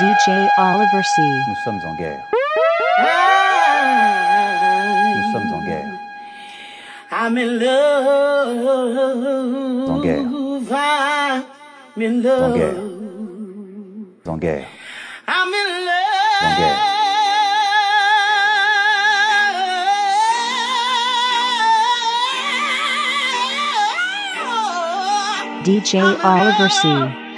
DJ Oliver C. Nous sommes en guerre. Nous sommes en guerre. I'm in love. En guerre. I'm in love. En guerre. En guerre. I'm in love. En guerre. DJ Oliver C.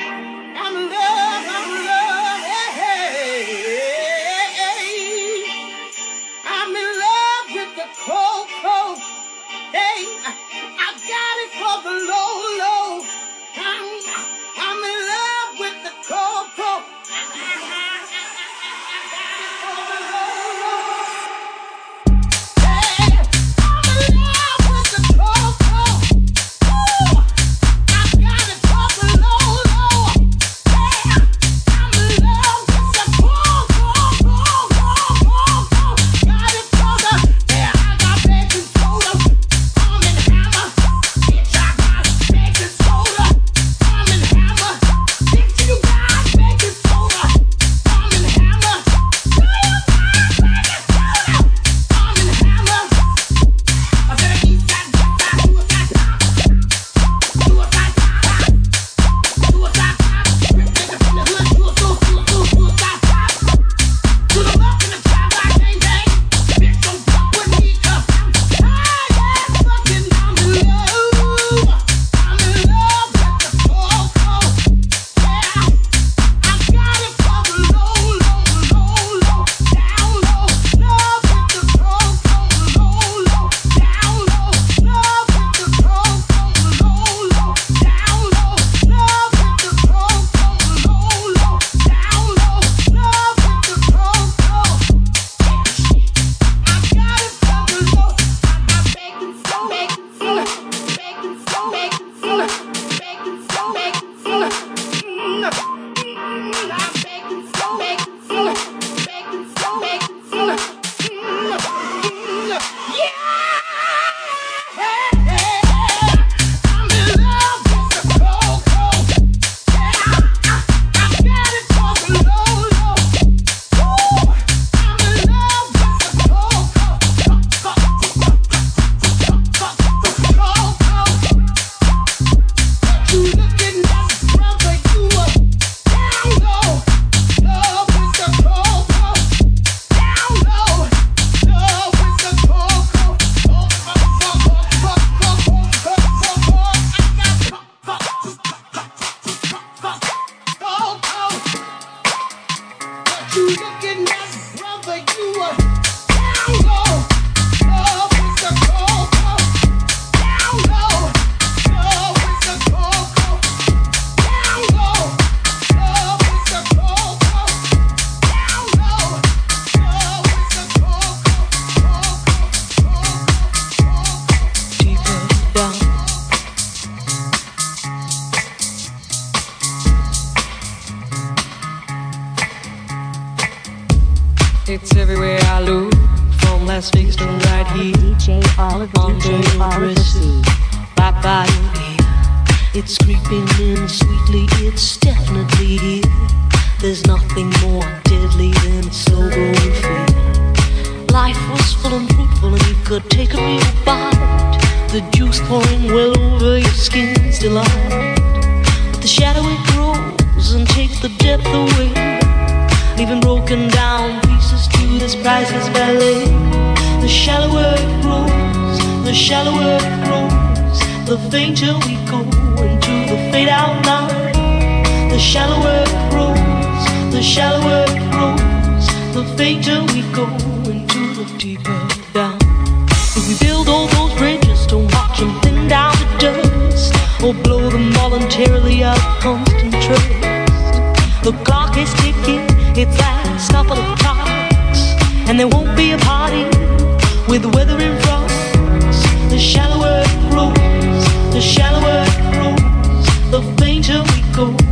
the shallower it grows, the fainter we go into the deeper down. If we build all those bridges don't watch them thin down to dust, or blow them voluntarily out of constant trust, the clock is ticking, its last couple of clocks, and there won't be a party with weather and frost. The shallower it grows, the shallower it grows, the fainter we go.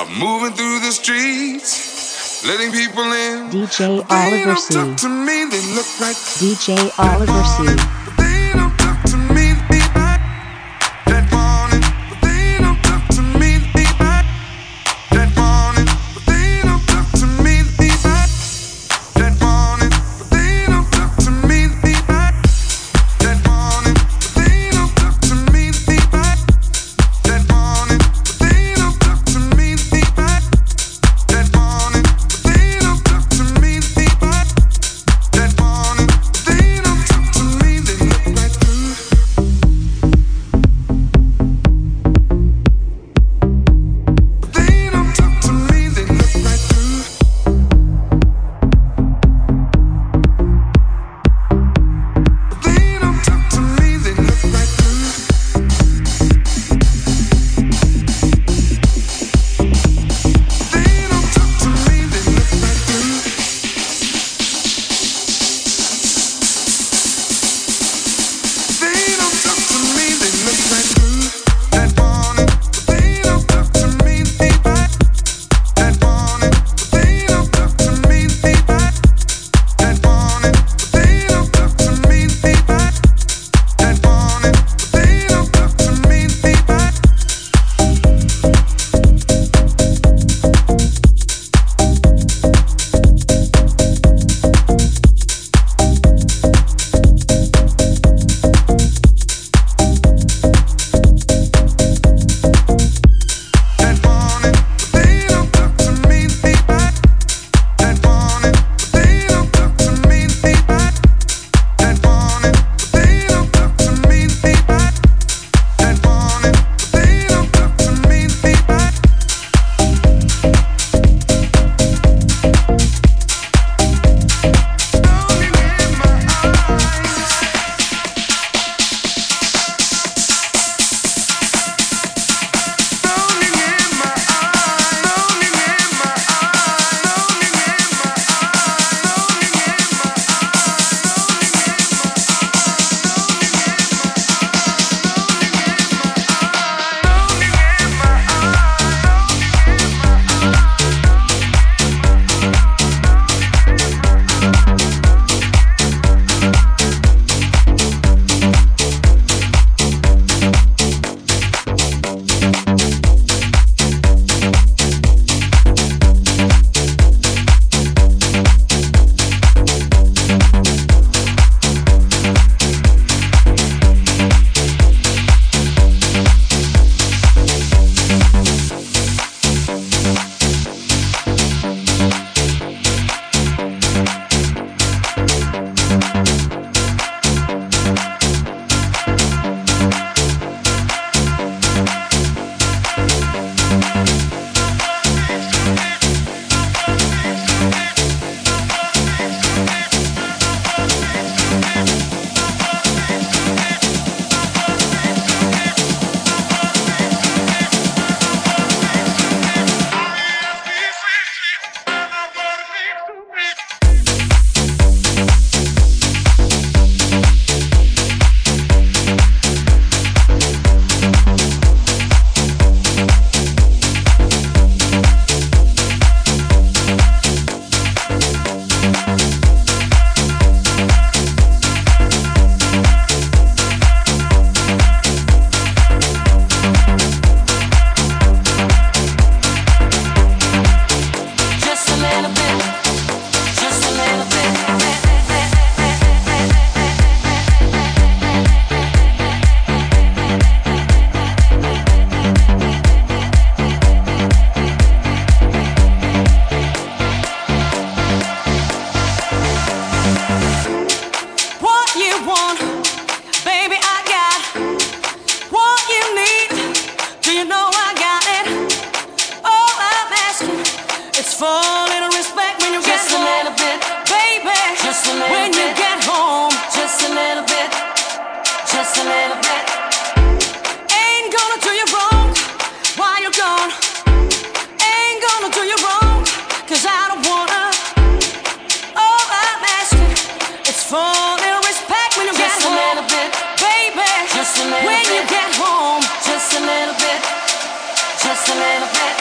I'm moving through the streets, letting people in. DJ Oliver C. They don't talk to me, they look. DJ Oliver C. man of man.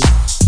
Baby.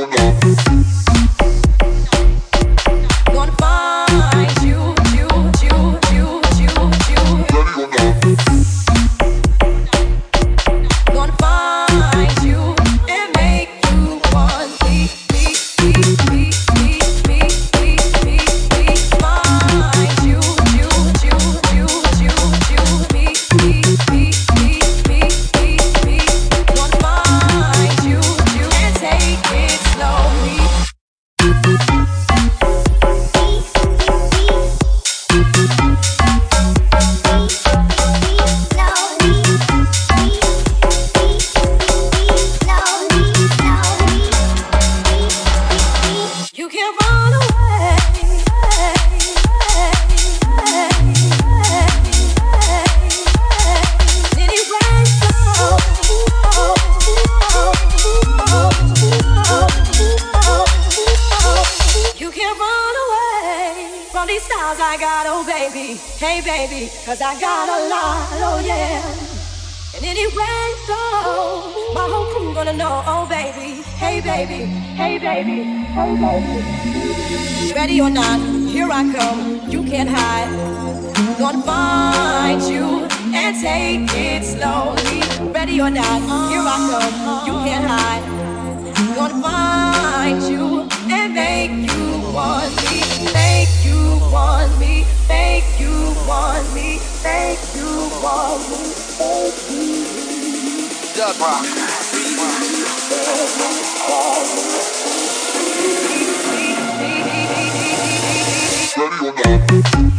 You and it slowly. Ready or not, here I come. You can't hide. Gonna find you and make you want me. Make you want me. Make you want me. Make you want me. You. Dub rock. Ready or not.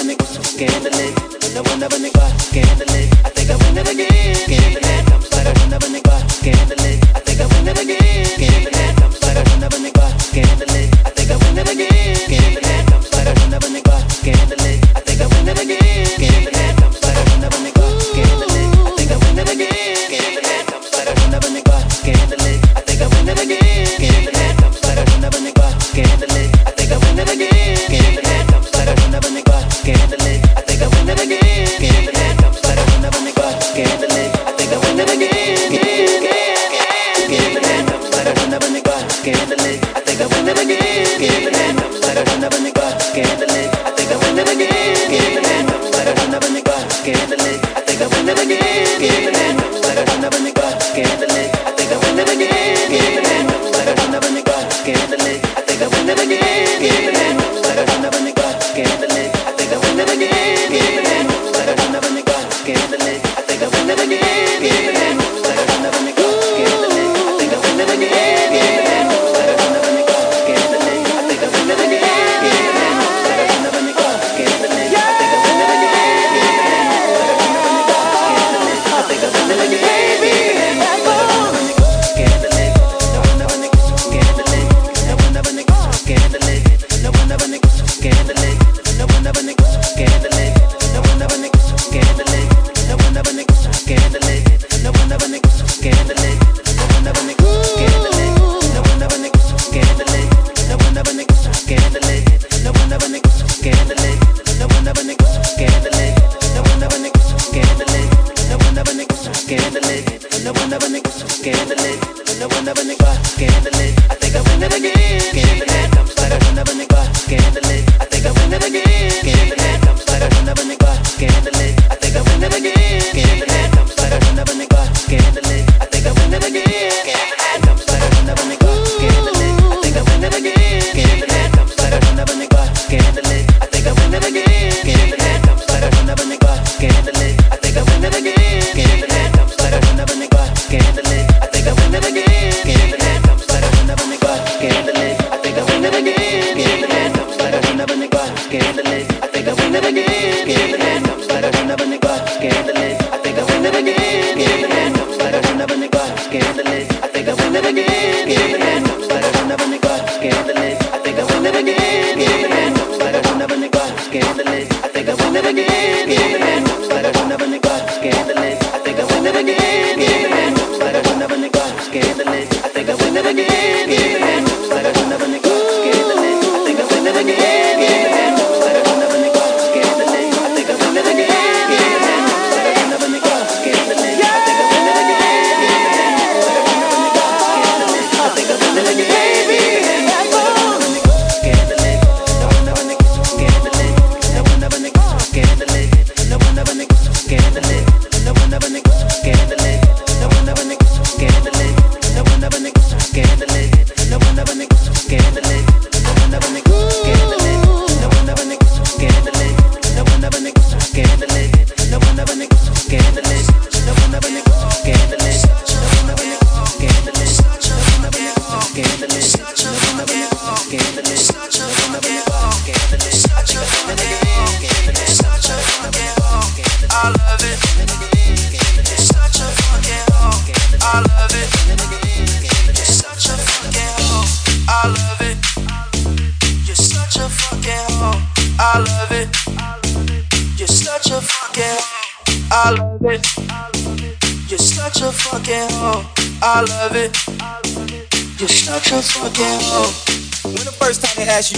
nigga I think. I think I win it again. Scandalous. Like I whenever nigga.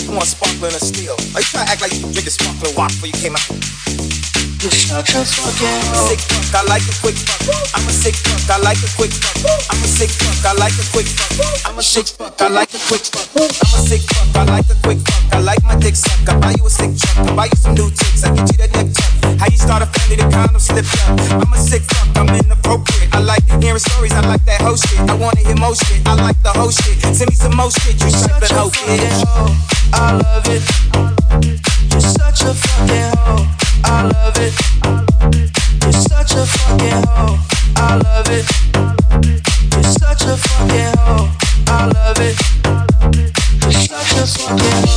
You, want sparkling or steel? Are you trying to act like you drink the sparkling water before you came out? You're such fucking Sick fuck, I like a quick fuck. I'm a sick fuck, I like a quick fuck. I'm a sick fuck, I like a quick fuck. I'm a sick fuck, I like a quick fuck. I'm a sick fuck, I like a quick fuck. I like my dick suck. I buy you a sick truck. I buy you some new chicks. I get you that neck tuck. How you start a family, the condom slipped up. I'm a sick fuck, I'm inappropriate. I like hearing stories, I like that whole shit. I wanna hear more shit, I like the whole shit. Send me some more shit, you such a fucking hoe. I love it. You're such a fucking hoe. I love it. You're such a fucking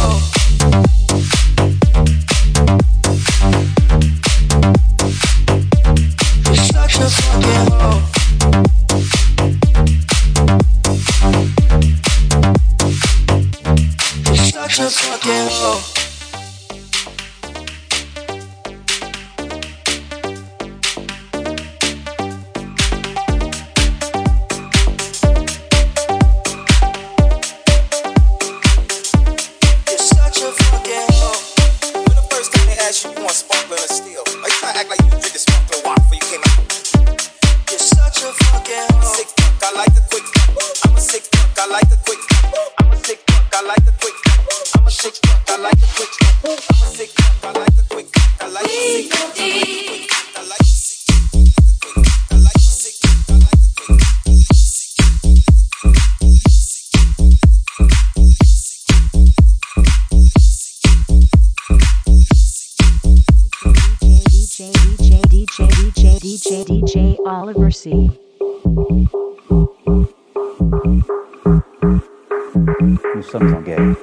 C. Nous sommes. En guerre.